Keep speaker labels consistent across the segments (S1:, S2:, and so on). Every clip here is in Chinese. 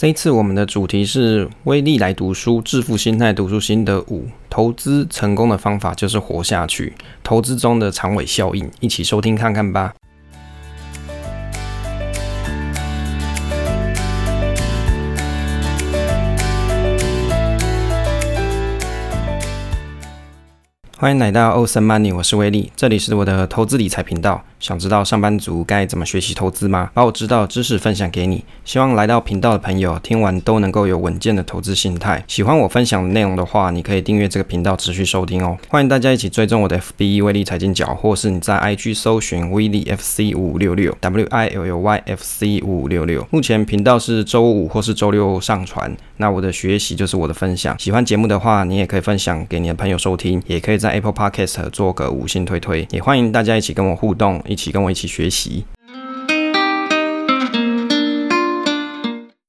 S1: 这一次我们的主题是威利来读书，致富心态读书心得五，投资成功的方法就是活下去，投资中的长尾效应，一起收听看看吧。欢迎来到欧森 Money，我是威利，这里是我的投资理财频道。想知道上班族该怎么学习投资吗？把我知道的知识分享给你，希望来到频道的朋友听完都能够有稳健的投资心态。喜欢我分享的内容的话，你可以订阅这个频道持续收听哦。欢迎大家一起追踪我的 FB 威力财经角，或是你在 IG 搜寻威力 FC 五五六六 W I L L Y F C 五五六六。目前频道是周五或是周六上传。那我的学习就是我的分享。喜欢节目的话，你也可以分享给你的朋友收听，也可以在 Apple Podcast 做个五星推推。也欢迎大家一起跟我互动。一起跟我一起学习。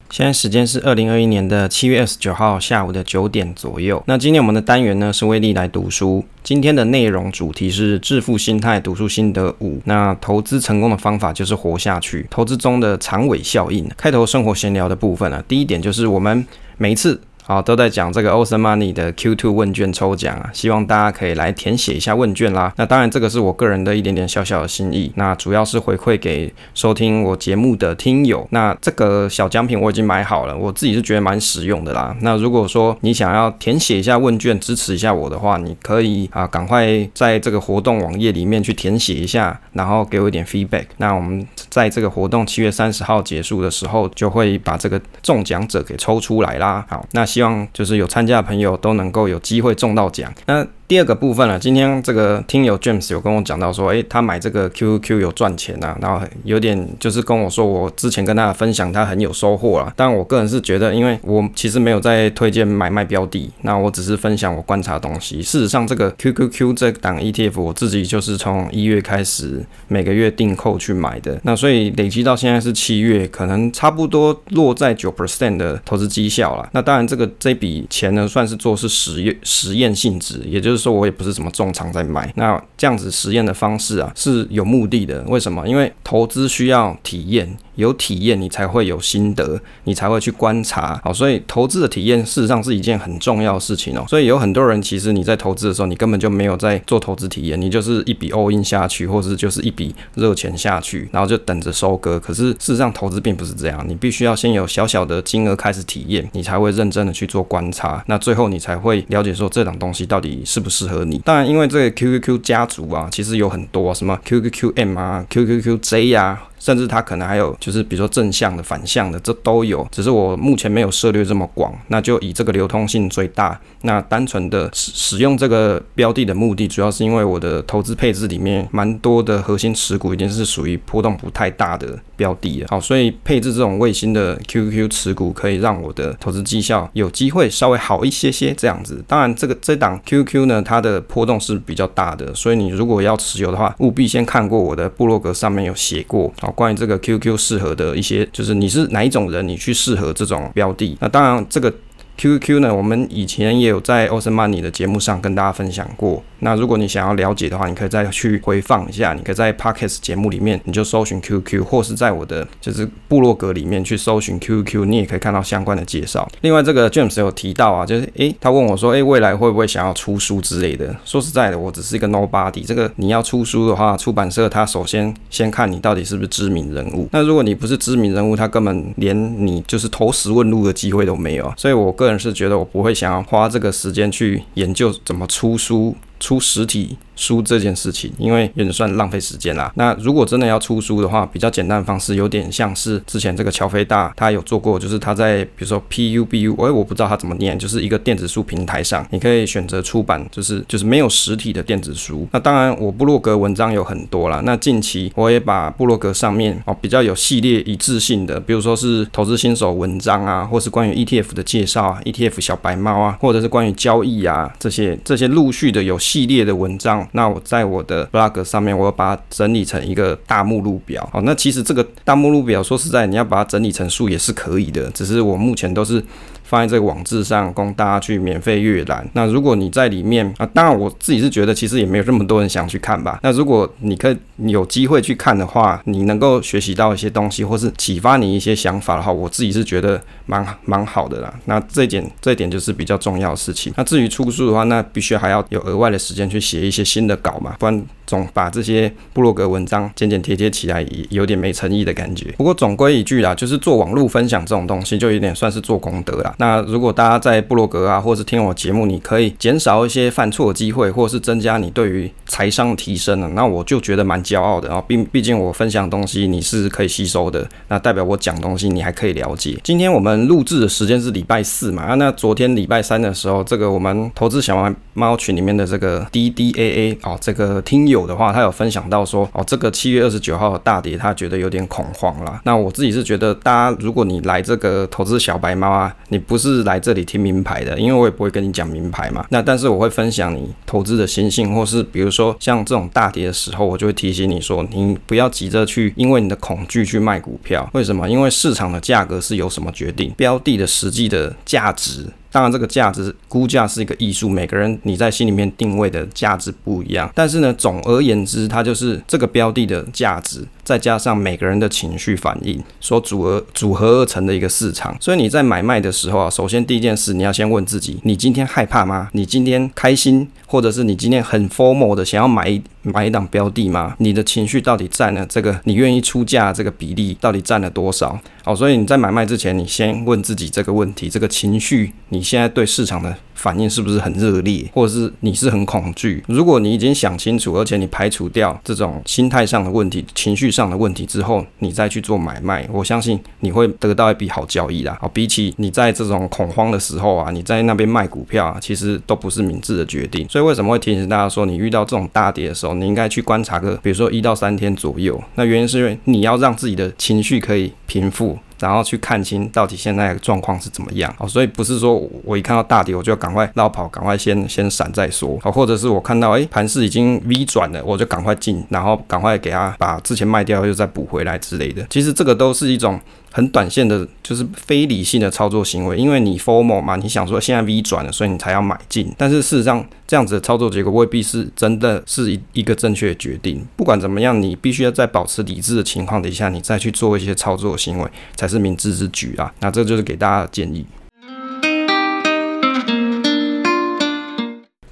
S1: 现在时间是二零二一年的七月二十九号下午的九点左右。那今天我们的单元呢是威利来读书。今天的内容主题是致富心态读书心得五。那投资成功的方法就是活下去。投资中的长尾效应。开头生活闲聊的部分啊，第一点就是我们每一次。好，都在讲这个 Awesome Money 的 Q2 问卷抽奖啊，希望大家可以来填写一下问卷啦。那当然，这个是我个人的一点点小小的心意，那主要是回馈给收听我节目的听友。那这个小奖品我已经买好了，我自己是觉得蛮实用的啦。那如果说你想要填写一下问卷支持一下我的话，你可以啊，赶快在这个活动网页里面去填写一下，然后给我一点 feedback。那我们在这个活动七月三十号结束的时候，就会把这个中奖者给抽出来啦。好，那。希望就是有参加的朋友都能够有机会中到奖。那第二个部分呢，今天这个听友 James 有跟我讲到说，诶，他买这个 QQQ 有赚钱啊，然后有点就是跟我说，我之前跟大家分享他很有收获啊。但我个人是觉得，因为我其实没有在推荐买卖标的，那我只是分享我观察的东西。事实上，这个 QQQ 这档 ETF 我自己就是从一月开始每个月订购去买的，那所以累积到现在是七月，可能差不多落在九 percent 的投资绩效了。那当然，这个这笔钱呢，算是做是实验实验性质，也就是。说我也不是什么重仓在买，那这样子实验的方式啊是有目的的。为什么？因为投资需要体验。有体验，你才会有心得，你才会去观察。好，所以投资的体验事实上是一件很重要的事情哦。所以有很多人其实你在投资的时候，你根本就没有在做投资体验，你就是一笔 all in 下去，或者就是一笔热钱下去，然后就等着收割。可是事实上投资并不是这样，你必须要先有小小的金额开始体验，你才会认真的去做观察。那最后你才会了解说这档东西到底适不适合你。当然，因为这个 QQQ 家族啊，其实有很多什么 QQQM 啊、QQQJ 啊。甚至它可能还有，就是比如说正向的、反向的，这都有。只是我目前没有涉猎这么广，那就以这个流通性最大。那单纯的使使用这个标的的目的，主要是因为我的投资配置里面蛮多的核心持股已经是属于波动不太大的标的了。好，所以配置这种卫星的 QQ 持股，可以让我的投资绩效有机会稍微好一些些这样子。当然，这个这档 QQ 呢，它的波动是比较大的，所以你如果要持有的话，务必先看过我的部落格上面有写过。好。关于这个 QQ 适合的一些，就是你是哪一种人，你去适合这种标的。那当然，这个 QQ 呢，我们以前也有在 Ocean Money 的节目上跟大家分享过。那如果你想要了解的话，你可以再去回放一下。你可以在 Podcast 节目里面，你就搜寻 QQ，或是在我的就是部落格里面去搜寻 QQ，你也可以看到相关的介绍。另外，这个 James 有提到啊，就是诶，他问我说，诶，未来会不会想要出书之类的？说实在的，我只是一个 Nobody。这个你要出书的话，出版社他首先先看你到底是不是知名人物。那如果你不是知名人物，他根本连你就是投石问路的机会都没有。所以我个人是觉得，我不会想要花这个时间去研究怎么出书。出实体书这件事情，因为有点算浪费时间啦。那如果真的要出书的话，比较简单的方式，有点像是之前这个乔飞大他有做过，就是他在比如说 PUBU，哎，我不知道他怎么念，就是一个电子书平台上，你可以选择出版，就是就是没有实体的电子书。那当然，我部落格文章有很多啦。那近期我也把部落格上面哦比较有系列一致性的，比如说是投资新手文章啊，或是关于 ETF 的介绍啊，ETF 小白猫啊，或者是关于交易啊这些这些陆续的有。系列的文章，那我在我的 blog 上面，我要把它整理成一个大目录表。好，那其实这个大目录表，说实在，你要把它整理成数也是可以的，只是我目前都是。放在这个网志上供大家去免费阅览。那如果你在里面啊，当然我自己是觉得其实也没有这么多人想去看吧。那如果你可以有机会去看的话，你能够学习到一些东西，或是启发你一些想法的话，我自己是觉得蛮蛮好的啦。那这一点这一点就是比较重要的事情。那至于出书的话，那必须还要有额外的时间去写一些新的稿嘛，不然总把这些部落格文章剪剪贴贴起来，有点没诚意的感觉。不过总归一句啦，就是做网络分享这种东西，就有点算是做功德啦。那如果大家在部落格啊，或是听我节目，你可以减少一些犯错的机会，或是增加你对于财商提升了，那我就觉得蛮骄傲的啊。毕毕竟我分享东西，你是可以吸收的，那代表我讲东西你还可以了解。今天我们录制的时间是礼拜四嘛，啊，那昨天礼拜三的时候，这个我们投资小猫猫群里面的这个 DDAA 哦，这个听友的话，他有分享到说哦，这个七月二十九号的大跌，他觉得有点恐慌啦。那我自己是觉得，大家如果你来这个投资小白猫啊，你不是来这里听名牌的，因为我也不会跟你讲名牌嘛。那但是我会分享你投资的心性，或是比如说像这种大跌的时候，我就会提醒你说，你不要急着去因为你的恐惧去卖股票。为什么？因为市场的价格是由什么决定？标的的实际的价值。当然，这个价值估价是一个艺术，每个人你在心里面定位的价值不一样。但是呢，总而言之，它就是这个标的的价值，再加上每个人的情绪反应所组合组合而成的一个市场。所以你在买卖的时候啊，首先第一件事你要先问自己：你今天害怕吗？你今天开心，或者是你今天很 formal 的想要买一买一档标的吗？你的情绪到底占了这个你愿意出价这个比例到底占了多少？好，所以你在买卖之前，你先问自己这个问题：这个情绪你。现在对市场的反应是不是很热烈，或者是你是很恐惧？如果你已经想清楚，而且你排除掉这种心态上的问题、情绪上的问题之后，你再去做买卖，我相信你会得到一笔好交易啦。好，比起你在这种恐慌的时候啊，你在那边卖股票啊，其实都不是明智的决定。所以为什么会提醒大家说，你遇到这种大跌的时候，你应该去观察个，比如说一到三天左右。那原因是因为你要让自己的情绪可以平复。然后去看清到底现在的状况是怎么样哦，所以不是说我一看到大跌我就要赶快绕跑，赶快先先闪再说哦，或者是我看到诶盘势已经 V 转了，我就赶快进，然后赶快给他把之前卖掉又再补回来之类的。其实这个都是一种。很短线的，就是非理性的操作行为，因为你 formal 嘛，你想说现在 V 转了，所以你才要买进。但是事实上，这样子的操作结果未必是真的是一一个正确的决定。不管怎么样，你必须要在保持理智的情况底下，你再去做一些操作行为，才是明智之举啊。那这就是给大家的建议。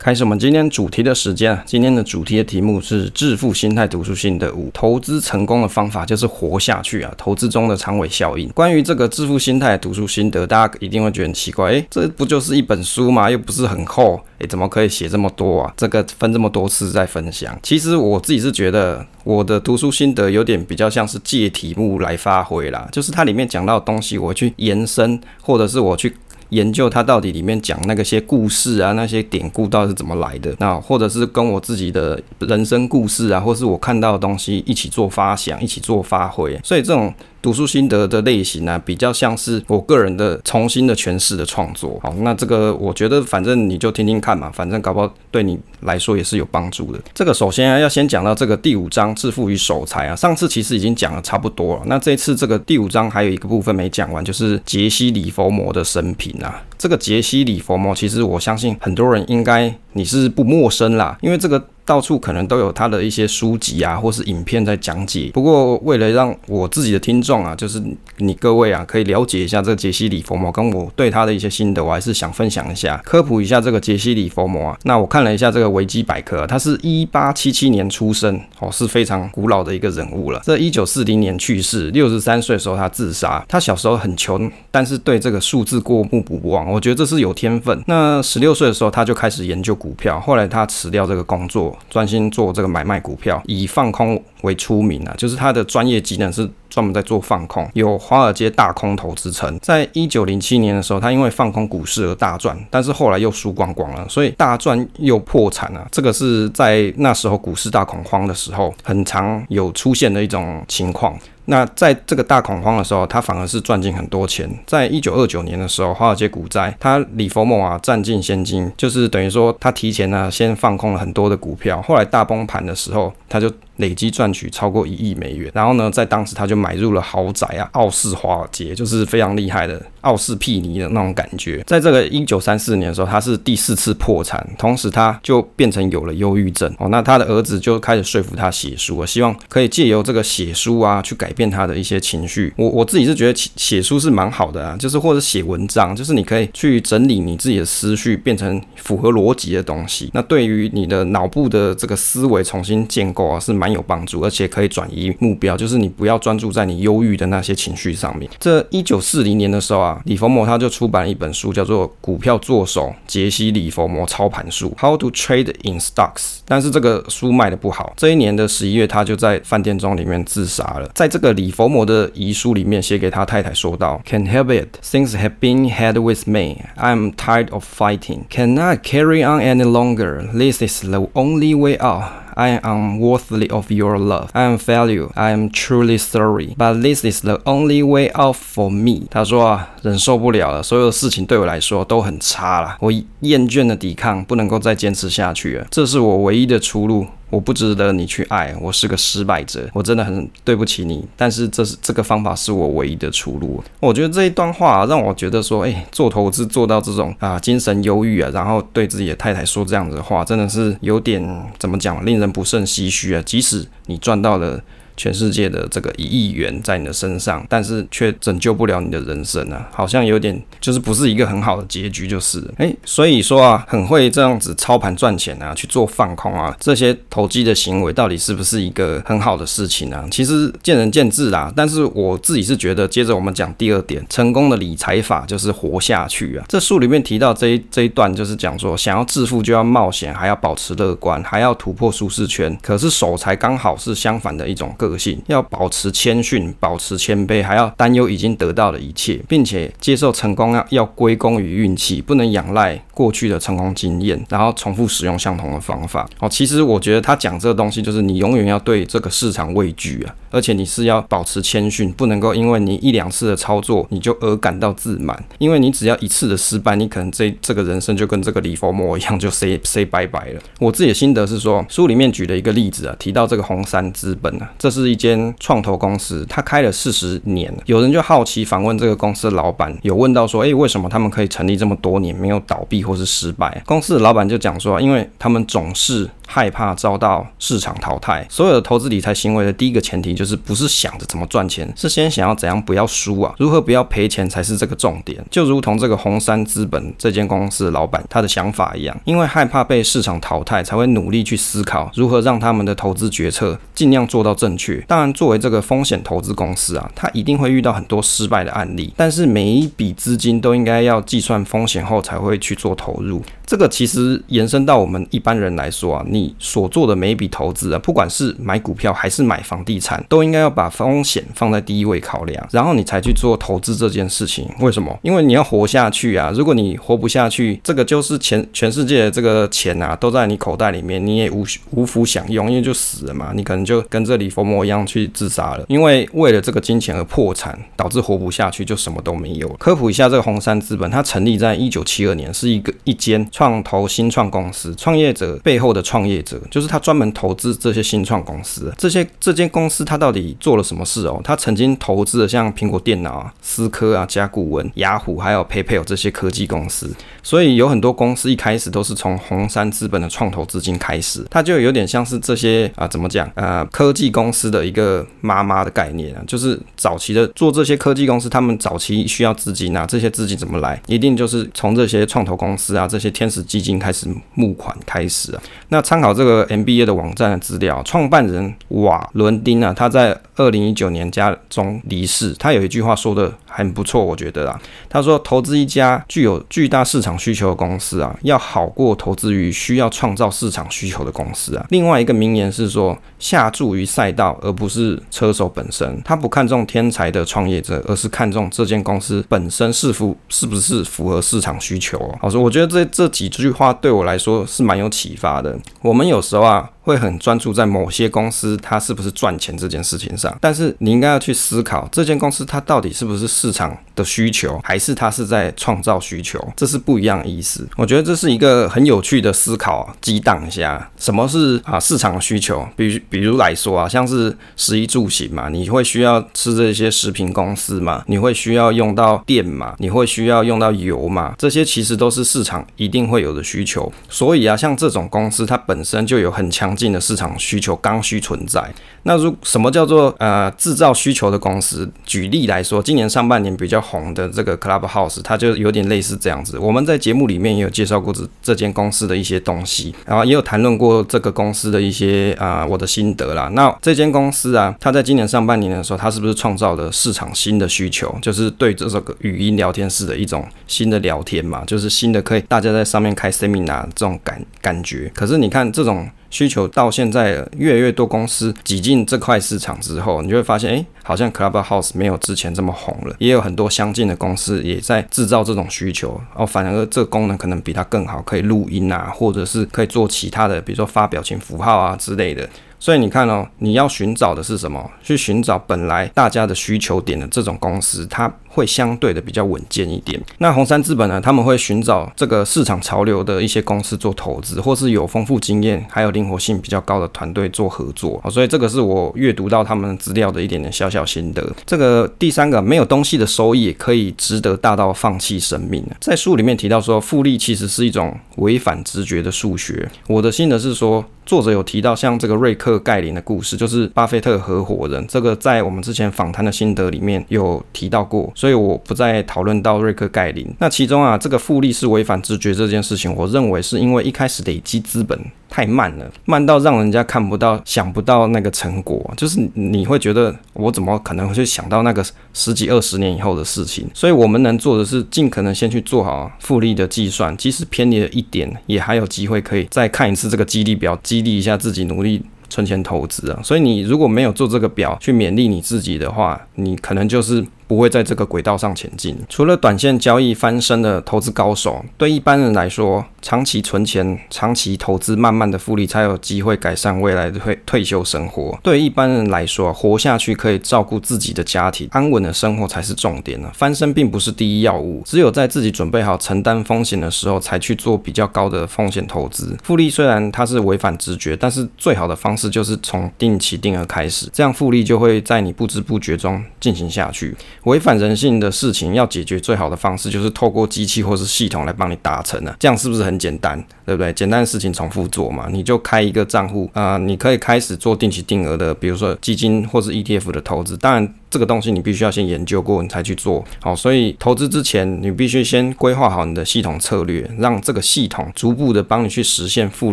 S1: 开始我们今天主题的时间啊，今天的主题的题目是致富心态读书心得五，投资成功的方法就是活下去啊，投资中的长尾效应。关于这个致富心态读书心得，大家一定会觉得很奇怪，诶，这不就是一本书吗？又不是很厚，诶，怎么可以写这么多啊？这个分这么多次在分享。其实我自己是觉得，我的读书心得有点比较像是借题目来发挥啦，就是它里面讲到的东西，我去延伸，或者是我去。研究它到底里面讲那个些故事啊，那些典故到底是怎么来的？那或者是跟我自己的人生故事啊，或是我看到的东西一起做发想，一起做发挥。所以这种。读书心得的类型呢、比较像是我个人的重新的诠释的创作。好，那这个我觉得反正你就听听看嘛，反正搞不好对你来说也是有帮助的。这个首先啊，要先讲到这个第五章致富与守财啊，上次其实已经讲了差不多了。那这次这个第五章还有一个部分没讲完，就是杰西·里佛摩的生平啊。这个杰西·里佛摩，其实我相信很多人应该你是不陌生啦，因为这个。到处可能都有他的一些书籍啊，或是影片在讲解。不过，为了让我自己的听众啊，就是你各位啊，可以了解一下这个杰西·里佛摩，跟我对他的一些心得，我还是想分享一下，科普一下这个杰西·里佛摩啊。那我看了一下这个维基百科，他是一八七七年出生，哦，是非常古老的一个人物了。这一九四零年去世，六十三岁的时候他自杀。他小时候很穷，但是对这个数字过目不忘，我觉得这是有天分。那十六岁的时候他就开始研究股票，后来他辞掉这个工作。专心做这个买卖股票，以放空为出名啊，就是他的专业技能是专门在做放空，有华尔街大空头之称。在一九零七年的时候，他因为放空股市而大赚，但是后来又输光光了，所以大赚又破产了。这个是在那时候股市大恐慌的时候，很常有出现的一种情况。那在这个大恐慌的时候，他反而是赚进很多钱。在一九二九年的时候，华尔街股灾，他李佛摩啊占尽先金，就是等于说他提前呢先放空了很多的股票，后来大崩盘的时候，他就。累计赚取超过一亿美元。然后呢，在当时他就买入了豪宅啊，奥士华尔街，就是非常厉害的奥士匹尼的那种感觉。在这个一九三四年的时候，他是第四次破产，同时他就变成有了忧郁症哦。那他的儿子就开始说服他写书，希望可以借由这个写书啊，去改变他的一些情绪。我我自己是觉得写写书是蛮好的啊，就是或者写文章，就是你可以去整理你自己的思绪，变成符合逻辑的东西。那对于你的脑部的这个思维重新建构啊，是蛮有帮助，而且可以转移目标，就是你不要专注在你忧郁的那些情绪上面。这一九四零年的时候啊，李佛摩他就出版了一本书，叫做《股票作手杰西·李佛摩操盘术》（How to Trade in Stocks）。但是这个书卖得不好。这一年的十一月，他就在饭店中里面自杀了。在这个李佛摩的遗书里面，写给他太太说道：“Can't help it. Things have been had with me. I'm tired of fighting. Cannot carry on any longer. This is the only way out.” I am unworthy of your love. I am value. I am truly sorry. But this is the only way out for me. 他说啊，忍受不了了，所有的事情对我来说都很差了。我厌倦了抵抗，不能够再坚持下去了。这是我唯一的出路。我不值得你去爱，我是个失败者，我真的很对不起你。但是这是这个方法是我唯一的出路。我觉得这一段话让我觉得说，哎，做投资做到这种啊精神忧郁啊，然后对自己的太太说这样子的话，真的是有点怎么讲，令人不胜唏嘘啊。即使你赚到了。全世界的这个一亿元在你的身上，但是却拯救不了你的人生啊，好像有点就是不是一个很好的结局，就是哎，所以说啊，很会这样子操盘赚钱啊，去做放空啊，这些投机的行为到底是不是一个很好的事情啊？其实见仁见智啦，但是我自己是觉得，接着我们讲第二点，成功的理财法就是活下去啊。这书里面提到这一这一段，就是讲说，想要致富就要冒险，还要保持乐观，还要突破舒适圈。可是守财刚好是相反的一种个。性要保持谦逊，保持谦卑，还要担忧已经得到的一切，并且接受成功要要归功于运气，不能仰赖过去的成功经验，然后重复使用相同的方法。哦，其实我觉得他讲这个东西，就是你永远要对这个市场畏惧啊，而且你是要保持谦逊，不能够因为你一两次的操作你就而感到自满，因为你只要一次的失败，你可能这这个人生就跟这个李佛摩一样，就 say say 拜拜了。我自己的心得是说，书里面举了一个例子啊，提到这个红杉资本啊，这是。是一间创投公司，他开了四十年。有人就好奇访问这个公司的老板，有问到说：“诶，为什么他们可以成立这么多年没有倒闭或是失败？”公司的老板就讲说：“因为他们总是。”害怕遭到市场淘汰，所有的投资理财行为的第一个前提就是不是想着怎么赚钱，是先想要怎样不要输啊，如何不要赔钱才是这个重点。就如同这个红杉资本这间公司的老板他的想法一样，因为害怕被市场淘汰，才会努力去思考如何让他们的投资决策尽量做到正确。当然，作为这个风险投资公司啊，他一定会遇到很多失败的案例，但是每一笔资金都应该要计算风险后才会去做投入。这个其实延伸到我们一般人来说啊，你所做的每一笔投资啊，不管是买股票还是买房地产，都应该要把风险放在第一位考量，然后你才去做投资这件事情。为什么？因为你要活下去啊！如果你活不下去，这个就是全全世界的这个钱啊，都在你口袋里面，你也无无福享用，因为就死了嘛。你可能就跟这里佛魔一样去自杀了，因为为了这个金钱而破产，导致活不下去，就什么都没有。科普一下，这个红杉资本，它成立在一九七二年，是一个一间。创投新创公司，创业者背后的创业者，就是他专门投资这些新创公司。这些这间公司他到底做了什么事哦？他曾经投资了像苹果电脑啊、思科啊、甲骨文、雅虎，还有 PayPal 这些科技公司。所以有很多公司一开始都是从红杉资本的创投资金开始，它就有点像是这些啊，怎么讲？呃，科技公司的一个妈妈的概念啊，就是早期的做这些科技公司，他们早期需要资金啊，这些资金怎么来？一定就是从这些创投公司啊，这些天。是基金开始募款开始啊，那参考这个 MBA 的网站的资料，创办人瓦伦丁啊，他在二零一九年家中离世，他有一句话说的很不错，我觉得啊，他说投资一家具有巨大市场需求的公司啊，要好过投资于需要创造市场需求的公司啊。另外一个名言是说，下注于赛道而不是车手本身，他不看重天才的创业者，而是看重这间公司本身是否是不是符合市场需求哦。好说，我觉得这这。几句话对我来说是蛮有启发的。我们有时候啊，会很专注在某些公司它是不是赚钱这件事情上，但是你应该要去思考，这间公司它到底是不是市场的需求，还是它是在创造需求，这是不一样的意思。我觉得这是一个很有趣的思考，激荡一下，什么是啊市场需求？比如比如来说啊，像是食衣住行嘛，你会需要吃这些食品公司嘛，你会需要用到电嘛，你会需要用到油嘛，这些其实都是市场一定会有的需求。所以啊，像这种公司，它本身就有很强强劲的市场需求刚需存在。那如什么叫做呃制造需求的公司？举例来说，今年上半年比较红的这个 Clubhouse，它就有点类似这样子。我们在节目里面也有介绍过这这间公司的一些东西，然后也有谈论过这个公司的一些啊、我的心得啦。那这间公司啊，它在今年上半年的时候，它是不是创造了市场新的需求？就是对这个语音聊天室的一种新的聊天嘛，就是新的可以大家在上面开 seminar 这种感感觉。可是你看这种。需求到现在越来越多公司挤进这块市场之后，你就会发现，哎，好像 Clubhouse 没有之前这么红了，也有很多相近的公司也在制造这种需求，哦，反而这功能可能比它更好，可以录音啊，或者是可以做其他的，比如说发表情符号啊之类的。所以你看哦，你要寻找的是什么？去寻找本来大家的需求点的这种公司，它会相对的比较稳健一点。那红杉资本呢，他们会寻找这个市场潮流的一些公司做投资，或是有丰富经验还有灵活性比较高的团队做合作。所以这个是我阅读到他们资料的一点点小小心得。这个第三个，没有东西的收益可以值得大到放弃生命。在书里面提到说，复利其实是一种违反直觉的数学。我的心得是说。作者有提到像这个瑞克盖林的故事，就是巴菲特合伙人，这个在我们之前访谈的心得里面有提到过，所以我不再讨论到瑞克盖林。那其中啊，这个复利是违反直觉这件事情，我认为是因为一开始累积资本太慢了，慢到让人家看不到、想不到那个成果，就是你会觉得我怎么可能会去想到那个十几二十年以后的事情？所以我们能做的是尽可能先去做好复利的计算，即使偏离了一点，也还有机会可以再看一次这个激励表，激励一下自己努力存钱投资啊。所以你如果没有做这个表去勉励你自己的话，你可能就是。不会在这个轨道上前进。除了短线交易翻身的投资高手，对一般人来说，长期存钱、长期投资，慢慢的复利，才有机会改善未来的退退休生活。对一般人来说，活下去可以照顾自己的家庭，安稳的生活才是重点呢。翻身并不是第一要务，只有在自己准备好承担风险的时候，才去做比较高的风险投资。复利虽然它是违反直觉，但是最好的方式就是从定期定额开始，这样复利就会在你不知不觉中进行下去。违反人性的事情要解决，最好的方式就是透过机器或是系统来帮你达成了。这样是不是很简单？对不对？简单的事情重复做嘛，你就开一个账户啊，你可以开始做定期定额的，比如说基金或是 ETF 的投资。当然。这个东西你必须要先研究过，你才去做好。所以投资之前，你必须先规划好你的系统策略，让这个系统逐步的帮你去实现复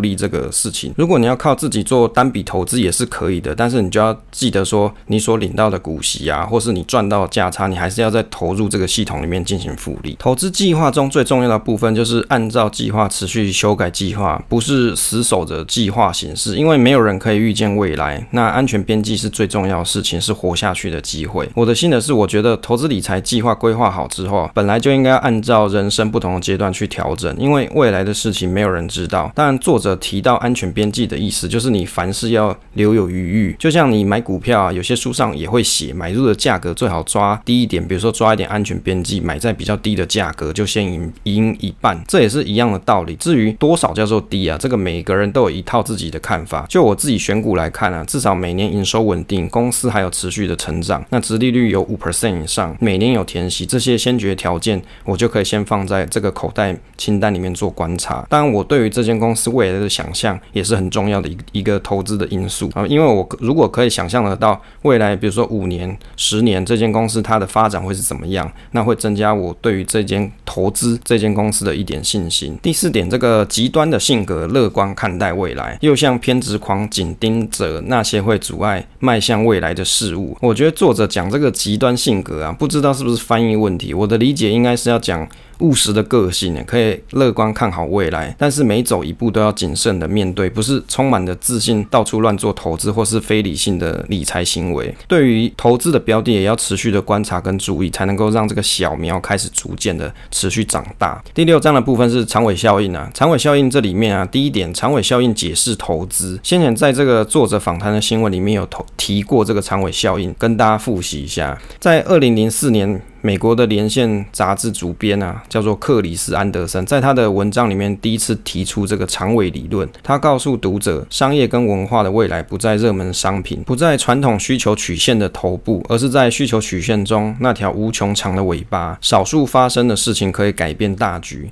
S1: 利这个事情。如果你要靠自己做单笔投资也是可以的，但是你就要记得说，你所领到的股息啊，或是你赚到价差，你还是要再投入这个系统里面进行复利。投资计划中最重要的部分就是按照计划持续修改计划，不是死守着计划行事，因为没有人可以预见未来。那安全边际是最重要的事情，是活下去的机。会，我的心得是，我觉得投资理财计划规划好之后，本来就应该按照人生不同的阶段去调整，因为未来的事情没有人知道。当然，作者提到安全边际的意思，就是你凡事要留有余裕。就像你买股票啊，有些书上也会写，买入的价格最好抓低一点，比如说抓一点安全边际，买在比较低的价格就先赢赢一半，这也是一样的道理。至于多少叫做低啊，这个每个人都有一套自己的看法。就我自己选股来看啊，至少每年营收稳定，公司还有持续的成长。那殖利率有五 percent 以上，每年有填息，这些先决条件，我就可以先放在这个口袋清单里面做观察。当然，我对于这间公司未来的想象也是很重要的一一个投资的因素啊，因为我如果可以想象得到未来，比如说五年、十年，这间公司它的发展会是怎么样，那会增加我对于这间投资这间公司的一点信心。第四点，这个极端的性格，乐观看待未来，又像偏执狂紧盯着那些会阻碍迈向未来的事物。我觉得作者。讲这个极端性格啊，不知道是不是翻译问题。我的理解应该是要讲务实的个性，可以乐观看好未来，但是每走一步都要谨慎的面对，不是充满着自信到处乱做投资或是非理性的理财行为。对于投资的标的，也要持续的观察跟注意，才能够让这个小苗开始逐渐的持续长大。第六章的部分是长尾效应啊，长尾效应这里面啊，第一点，长尾效应解释投资。先前在这个作者访谈的新闻里面有投提过这个长尾效应，跟大家复习一下，在二零零四年。美国的连线杂志主编啊，叫做克里斯·安德森，在他的文章里面第一次提出这个长尾理论。他告诉读者，商业跟文化的未来不在热门商品，不在传统需求曲线的头部，而是在需求曲线中那条无穷长的尾巴。少数发生的事情可以改变大局。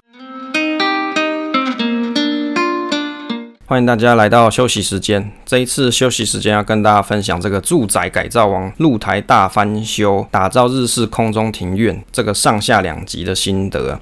S1: 欢迎大家来到休息时间。这一次休息时间要跟大家分享这个住宅改造王露台大翻修，打造日式空中庭院这个上下两集的心得。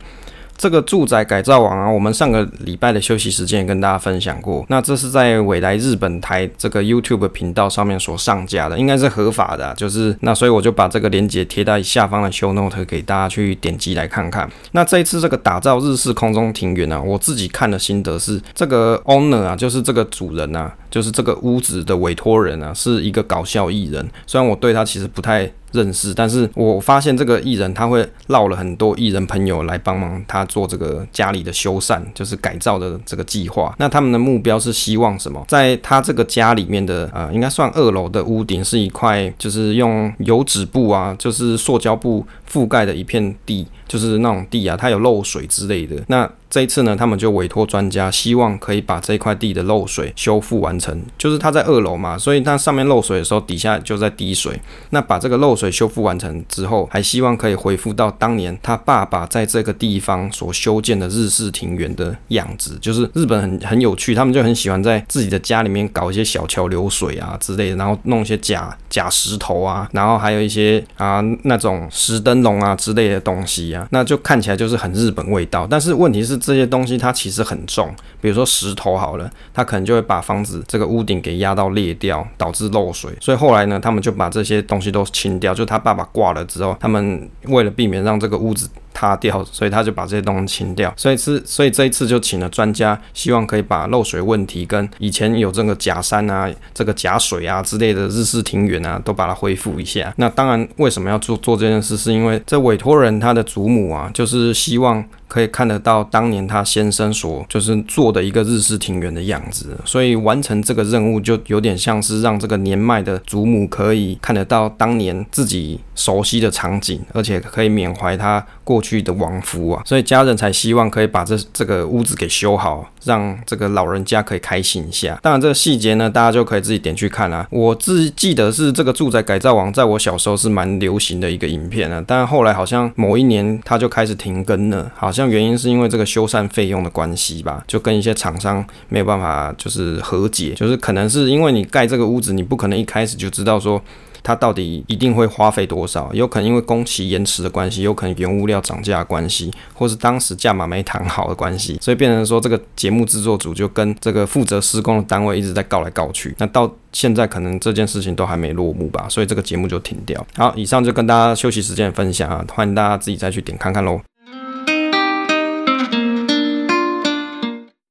S1: 这个住宅改造网啊，我们上个礼拜的休息时间也跟大家分享过。那这是在未来日本台这个 YouTube 频道上面所上架的，应该是合法的。就是那，所以我就把这个链接贴在下方的 Show Note 给大家去点击来看看。那这一次这个打造日式空中庭院啊，我自己看的心得是，这个 Owner 啊，就是这个主人啊，就是这个屋子的委托人啊，是一个搞笑艺人。虽然我对他其实不太。认识，但是我发现这个艺人他会绕了很多艺人朋友来帮忙他做这个家里的修缮，就是改造的这个计划。那他们的目标是希望什么？在他这个家里面的呃，应该算二楼的屋顶是一块，就是用油纸布啊，就是塑胶布覆盖的一片地，就是那种地啊，它有漏水之类的。那这一次呢，他们就委托专家，希望可以把这块地的漏水修复完成。就是它在二楼嘛，所以它上面漏水的时候，底下就在滴水。那把这个漏水修复完成之后，还希望可以恢复到当年他爸爸在这个地方所修建的日式庭园的样子。就是日本很很有趣，他们就很喜欢在自己的家里面搞一些小桥流水啊之类的，然后弄一些假假石头啊，然后还有一些啊那种石灯笼啊之类的东西那就看起来就是很日本味道。但是问题是。这些东西它其实很重，比如说石头好了，它可能就会把房子这个屋顶给压到裂掉，导致漏水。所以后来呢，他们就把这些东西都清掉。就他爸爸挂了之后，他们为了避免让这个屋子塌掉，所以他就把这些东西清掉。所以是，所以这一次就请了专家，希望可以把漏水问题跟以前有这个假山啊、这个假水啊之类的日式庭园啊，都把它恢复一下。那当然，为什么要做做这件事？是因为这委托人他的祖母啊，就是希望。可以看得到当年他先生所就是做的一个日式庭园的样子，所以完成这个任务就有点像是让这个年迈的祖母可以看得到当年自己熟悉的场景，而且可以缅怀他过去的亡夫啊，所以家人才希望可以把这这个屋子给修好，让这个老人家可以开心一下。当然这个细节呢，大家就可以自己点去看啊。我自记得是这个住宅改造王在我小时候是蛮流行的一个影片啊，但后来好像某一年它就开始停更了，好像。原因是因为这个修缮费用的关系吧，就跟一些厂商没有办法就是和解，就是可能是因为你盖这个屋子，你不可能一开始就知道说它到底一定会花费多少，有可能因为工期延迟的关系，有可能原物料涨价的关系，或是当时价码没谈好的关系，所以变成说这个节目制作组就跟这个负责施工的单位一直在告来告去，那到现在可能这件事情都还没落幕吧，所以这个节目就停掉。好，以上就跟大家休息时间分享啊，欢迎大家自己再去点看看喽。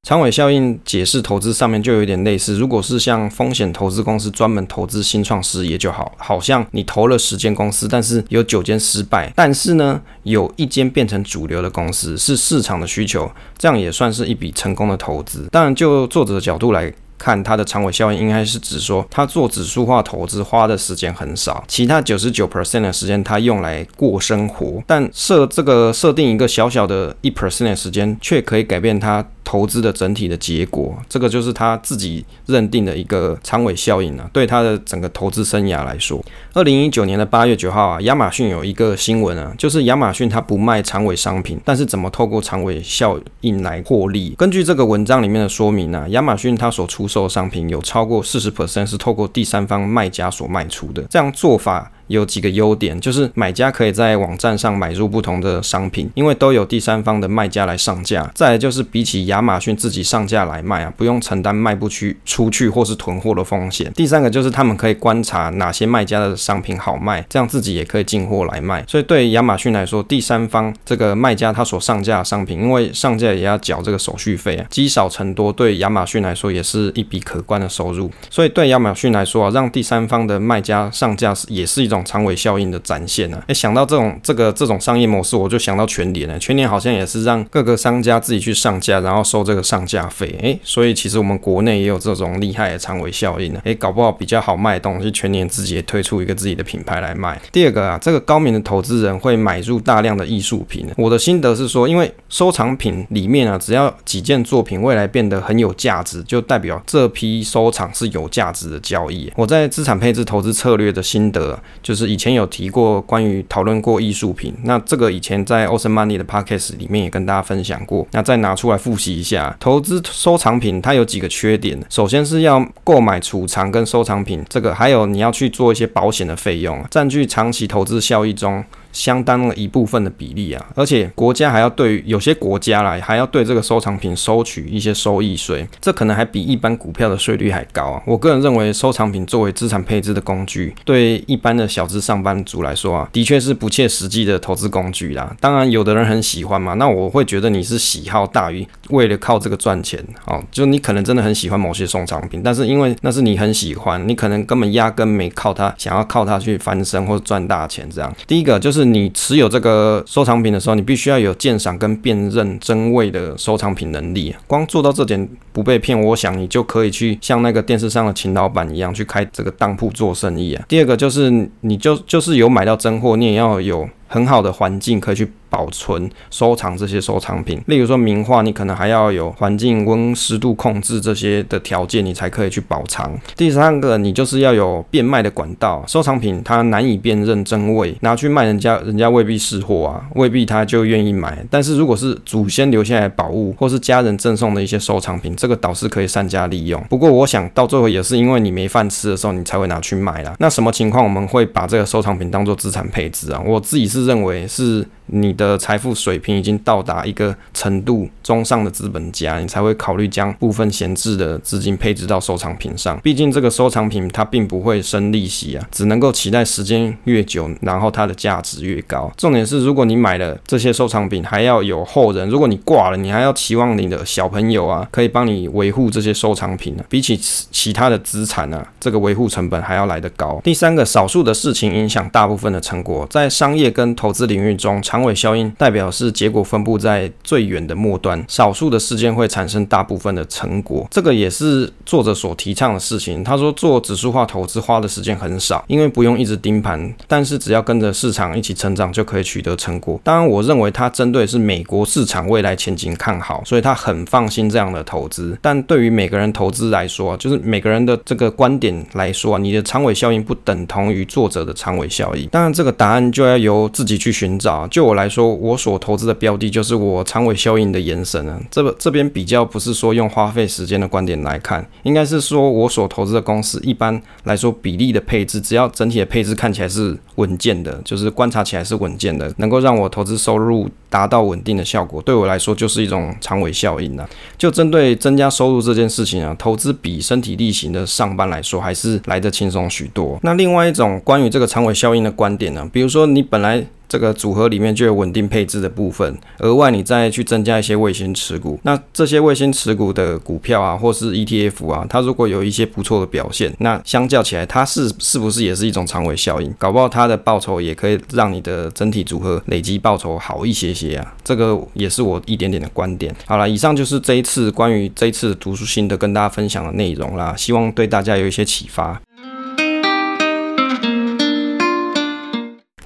S1: 长尾效应解释投资上面就有点类似，如果是像风险投资公司专门投资新创事业就好，好像你投了十间公司，但是有九间失败，但是呢，有一间变成主流的公司是市场的需求，这样也算是一笔成功的投资。当然，就作者的角度来看，他的长尾效应应该是指说，他做指数化投资花的时间很少，其他九十九 percent 的时间他用来过生活，但设这个设定一个小小的一 percent 的时间，却可以改变他。投资的整体的结果，这个就是他自己认定的一个长尾效应啊。对他的整个投资生涯来说，二零一九年的八月九号啊，亚马逊有一个新闻啊，就是亚马逊它不卖长尾商品，但是怎么透过长尾效应来获利？根据这个文章里面的说明啊，亚马逊它所出售商品有超过四十 percent 是透过第三方卖家所卖出的，这样做法。有几个优点，就是买家可以在网站上买入不同的商品，因为都有第三方的卖家来上架。再来就是比起亚马逊自己上架来卖啊，不用承担卖不去出去或是囤货的风险。第三个就是他们可以观察哪些卖家的商品好卖，这样自己也可以进货来卖。所以对亚马逊来说，第三方这个卖家他所上架的商品，因为上架也要缴这个手续费啊，积少成多，对亚马逊来说也是一笔可观的收入。所以对亚马逊来说啊，让第三方的卖家上架也是一种这种长尾效应的展现呢、啊。哎，想到这种这个这种商业模式，我就想到全联呢。全联好像也是让各个商家自己去上架，然后收这个上架费。哎，所以其实我们国内也有这种厉害的长尾效应呢。哎，搞不好比较好卖的东西，全联自己也推出一个自己的品牌来卖。第二个啊，这个高明的投资人会买入大量的艺术品。我的心得是说，因为收藏品里面啊，只要几件作品未来变得很有价值，就代表这批收藏是有价值的交易。我在资产配置投资策略的心得，就是以前有提过关于讨论过艺术品，那这个以前在 Ocean Money 的 Podcast 里面也跟大家分享过，那再拿出来复习一下。投资收藏品它有几个缺点，首先是要购买储藏跟收藏品，这个还有你要去做一些保险的费用，占据长期投资效益中。相当了一部分的比例啊，而且国家还要对有些国家来还要对这个收藏品收取一些收益税，这可能还比一般股票的税率还高啊。我个人认为，收藏品作为资产配置的工具，对一般的小资上班族来说啊，的确是不切实际的投资工具啦。当然，有的人很喜欢嘛，那我会觉得你是喜好大于为了靠这个赚钱哦。就你可能真的很喜欢某些收藏品，但是因为那是你很喜欢，你可能根本压根没靠它，想要靠它去翻身或者赚大钱这样。第一个就是。你持有这个收藏品的时候，你必须要有鉴赏跟辨认真伪的收藏品能力。光做到这点不被骗，我想你就可以去像那个电视上的秦老板一样去开这个当铺做生意啊。第二个就是，你就就是有买到真货，你也要有很好的环境可以去。保存、收藏这些收藏品，例如说名画，你可能还要有环境温湿度控制这些的条件，你才可以去保藏。第三个，你就是要有变卖的管道。收藏品它难以辨认真伪，拿去卖人家，人家未必识货啊，未必他就愿意买。但是如果是祖先留下来的宝物，或是家人赠送的一些收藏品，这个倒是可以善加利用。不过我想到最后也是因为你没饭吃的时候，你才会拿去卖啦。那什么情况我们会把这个收藏品当做资产配置啊？我自己是认为是你的。财富水平已经到达一个程度，中上的资本家，你才会考虑将部分闲置的资金配置到收藏品上。毕竟这个收藏品它并不会生利息啊，只能够期待时间越久，然后它的价值越高。重点是，如果你买了这些收藏品，还要有后人，如果你挂了，你还要期望你的小朋友啊，可以帮你维护这些收藏品啊。比起其他的资产啊，这个维护成本还要来得高。第三个，少数的事情影响大部分的成果，在商业跟投资领域中，长尾效应代表是结果分布在最远的末端，少数的事件会产生大部分的成果。这个也是作者所提倡的事情。他说做指数化投资花的时间很少，因为不用一直盯盘，但是只要跟着市场一起成长就可以取得成果。当然，我认为他针对是美国市场未来前景看好，所以他很放心这样的投资。但对于每个人投资来说，就是每个人的这个观点来说，你的长尾效应不等同于作者的长尾效应。当然，这个答案就要由自己去寻找。就我来说，我所投资的标的就是我长尾效应的延伸啊。这这边比较不是说用花费时间的观点来看，应该是说我所投资的公司一般来说比例的配置，只要整体的配置看起来是稳健的，就是观察起来是稳健的，能够让我投资收入达到稳定的效果，对我来说就是一种长尾效应啊。就针对增加收入这件事情啊，投资比身体力行的上班来说还是来得轻松许多。那另外一种关于这个长尾效应的观点呢，比如说你本来。这个组合里面就有稳定配置的部分，额外你再去增加一些卫星持股，那这些卫星持股的股票啊，或是 ETF 啊，它如果有一些不错的表现，那相较起来，它是是不是也是一种长尾效应？搞不好它的报酬也可以让你的整体组合累积报酬好一些些啊。这个也是我一点点的观点。好了，以上就是这一次关于这一次读书心得跟大家分享的内容啦，希望对大家有一些启发。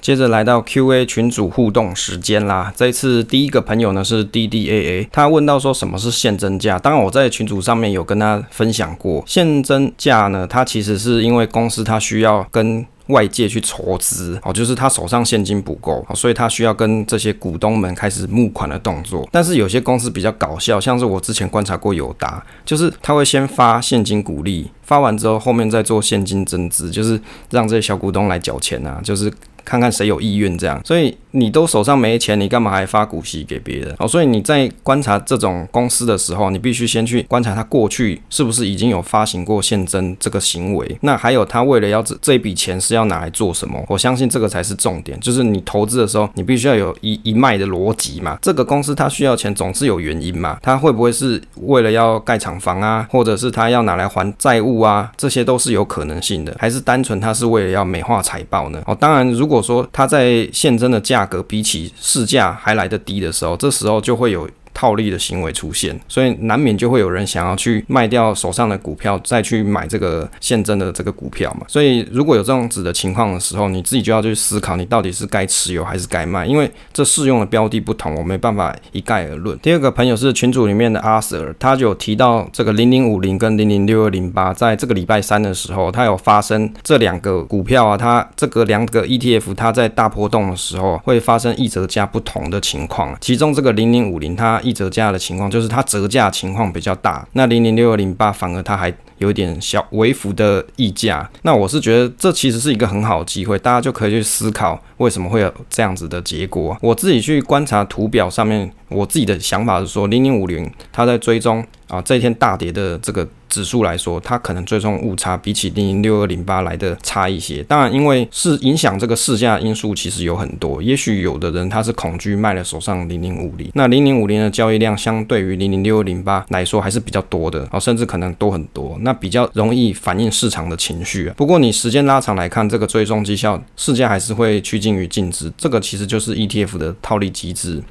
S1: 接着来到 Q&A 群组互动时间啦。这一次第一个朋友呢是 DDAA，他问到说什么是现增价？当然我在群组上面有跟他分享过，现增价呢，它其实是因为公司它需要跟外界去筹资哦，就是他手上现金不够，所以他需要跟这些股东们开始募款的动作。但是有些公司比较搞笑，像是我之前观察过友达，就是他会先发现金股利，发完之后后面再做现金增资，就是让这些小股东来缴钱啊，就是。看看谁有意愿这样，所以你都手上没钱，你干嘛还发股息给别人？哦，所以你在观察这种公司的时候，你必须先去观察他过去是不是已经有发行过现增这个行为。那还有他为了要这这笔钱是要拿来做什么？我相信这个才是重点，就是你投资的时候，你必须要有一一脉的逻辑嘛。这个公司它需要钱总是有原因嘛，它会不会是为了要盖厂房啊，或者是他要拿来还债务啊？这些都是有可能性的，还是单纯他是为了要美化财报呢？哦，当然如果。我说它在现真的价格比起市价还来得低的时候，这时候就会有。套利的行为出现，所以难免就会有人想要去卖掉手上的股票，再去买这个现增的这个股票嘛。所以如果有这种子的情况的时候，你自己就要去思考，你到底是该持有还是该卖，因为这适用的标的不同，我没办法一概而论。第二个朋友是群组里面的阿 Sir，他就有提到这个零零五零跟零零六二零八，在这个礼拜三的时候，他有发生这两个股票啊，他这个两个 ETF，它在大波动的时候会发生一折价不同的情况，其中这个零零五零它。折价的情况就是它折价情况比较大，那零零六二零八反而它还有点小微幅的溢价。那我是觉得这其实是一个很好的机会，大家就可以去思考为什么会有这样子的结果。我自己去观察图表上面，我自己的想法是说，零零五零它在追踪啊这一天大跌的这个。指数来说，它可能最终误差比起零零六二零八来的差一些。当然，因为是影响这个市价因素其实有很多。也许有的人他是恐惧卖了手上零零五零，那零零五零的交易量相对于零零六二零八来说还是比较多的，甚至可能多很多。那比较容易反映市场的情绪啊。不过你时间拉长来看，这个追踪绩效市价还是会趋近于净值。这个其实就是 ETF 的套利机制。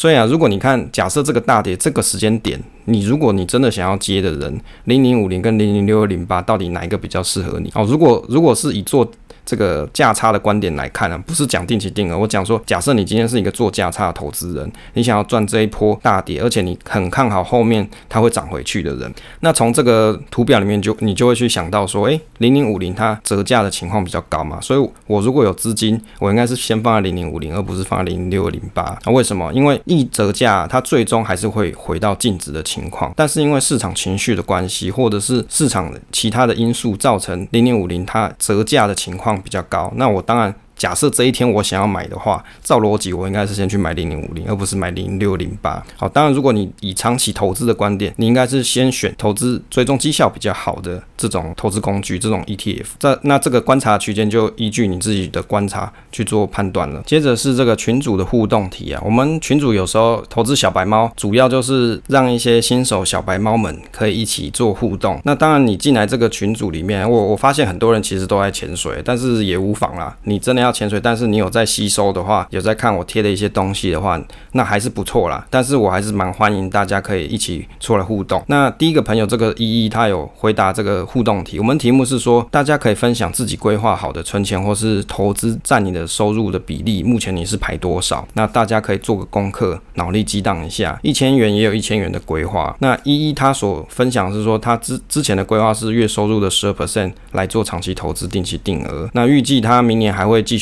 S1: 所以啊，如果你看，假设这个大跌这个时间点，你如果你真的想要接的人，零零五零跟零零六二零八到底哪一个比较适合你？哦，如果如果是以做。这个价差的观点来看呢、啊，不是讲定期定额，我讲说，假设你今天是一个做价差的投资人，你想要赚这一波大跌，而且你很看好后面它会涨回去的人，那从这个图表里面就你就会去想到说，诶，零零五零它折价的情况比较高嘛，所以我如果有资金，我应该是先放在零零五零，而不是放在零六零八。那为什么？因为一折价，它最终还是会回到净值的情况，但是因为市场情绪的关系，或者是市场其他的因素造成零零五零它折价的情况比较高，那我当然。假设这一天我想要买的话，照逻辑我应该是先去买零零五零，而不是买零六零八。好，当然如果你以长期投资的观点，你应该是先选投资追踪绩效比较好的这种投资工具，这种 ETF。这那这个观察区间就依据你自己的观察去做判断了。接着是这个群组的互动题啊，我们群组有时候投资小白猫，主要就是让一些新手小白猫们可以一起做互动。那当然你进来这个群组里面，我我发现很多人其实都在潜水，但是也无妨啦，你真的要。潜水，但是你有在吸收的话，有在看我贴的一些东西的话，那还是不错啦。但是我还是蛮欢迎大家可以一起出来互动。那第一个朋友这个依依，他有回答这个互动题。我们题目是说，大家可以分享自己规划好的存钱或是投资占你的收入的比例，目前你是排多少？那大家可以做个功课，脑力激荡一下。一千元也有一千元的规划。那依依他所分享是说，他之之前的规划是月收入的十二 percent 来做长期投资，定期定额。那预计他明年还会继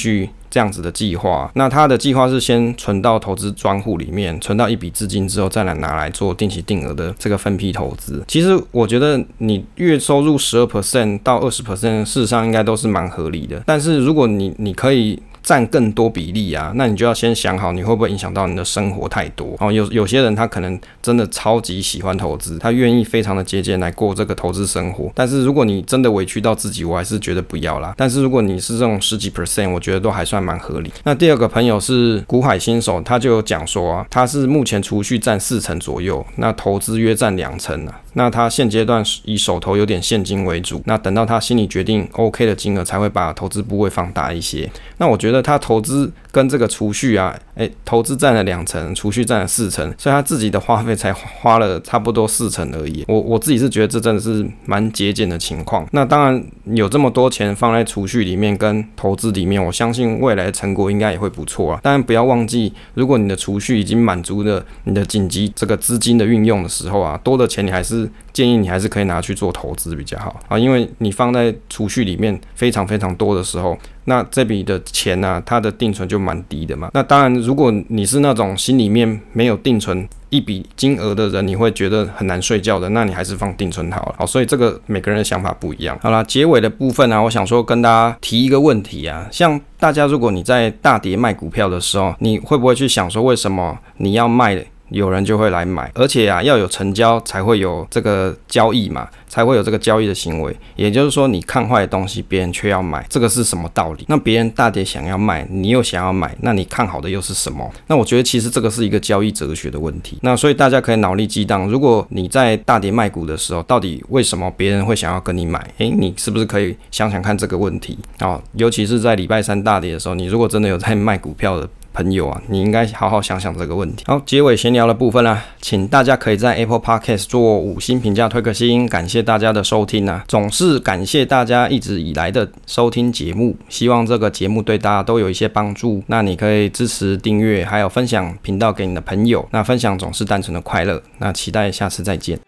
S1: 这样子的计划，那他的计划是先存到投资专户里面，存到一笔资金之后，再来拿来做定期定额的这个分批投资。其实我觉得你月收入十二 percent 到二十 percent，事实上应该都是蛮合理的。但是如果你你可以。占更多比例啊，那你就要先想好，你会不会影响到你的生活太多哦？有有些人他可能真的超级喜欢投资，他愿意非常的节俭来过这个投资生活。但是如果你真的委屈到自己，我还是觉得不要啦。但是如果你是这种十几 percent，我觉得都还算蛮合理。那第二个朋友是股海新手，他就有讲说啊，他是目前储蓄占四成左右，那投资约占两成啊。那他现阶段以手头有点现金为主，那等到他心里决定 OK 的金额，才会把投资部位放大一些。那我觉得他投资跟这个储蓄啊，诶，投资占了两成，储蓄占了四成，所以他自己的花费才花了差不多四成而已。我我自己是觉得这真的是蛮节俭的情况。那当然有这么多钱放在储蓄里面跟投资里面，我相信未来的成果应该也会不错啊。当然不要忘记，如果你的储蓄已经满足了你的紧急这个资金的运用的时候啊，多的钱你还是建议你还是可以拿去做投资比较好啊，因为你放在储蓄里面非常非常多的时候。那这笔的钱呢、它的定存就蛮低的嘛。那当然，如果你是那种心里面没有定存一笔金额的人，你会觉得很难睡觉的，那你还是放定存好了。好，所以这个每个人的想法不一样。好了，结尾的部分呢、我想说跟大家提一个问题啊，像大家如果你在大跌卖股票的时候，你会不会去想说，为什么你要卖？有人就会来买，而且啊，要有成交才会有这个交易嘛，才会有这个交易的行为。也就是说，你看坏的东西，别人却要买，这个是什么道理？那别人大跌想要卖，你又想要买，那你看好的又是什么？那我觉得其实这个是一个交易哲学的问题。那所以大家可以脑力激荡，如果你在大跌卖股的时候，到底为什么别人会想要跟你买？诶，你是不是可以想想看这个问题？哦，尤其是在礼拜三大跌的时候，你如果真的有在卖股票的。朋友啊，你应该好好想想这个问题。好，结尾闲聊的部分啦、啊，请大家可以在 Apple Podcast 做五星评价，推个星，感谢大家的收听啊，总是感谢大家一直以来的收听节目，希望这个节目对大家都有一些帮助。那你可以支持订阅，还有分享频道给你的朋友。那分享总是单纯的快乐。那期待下次再见。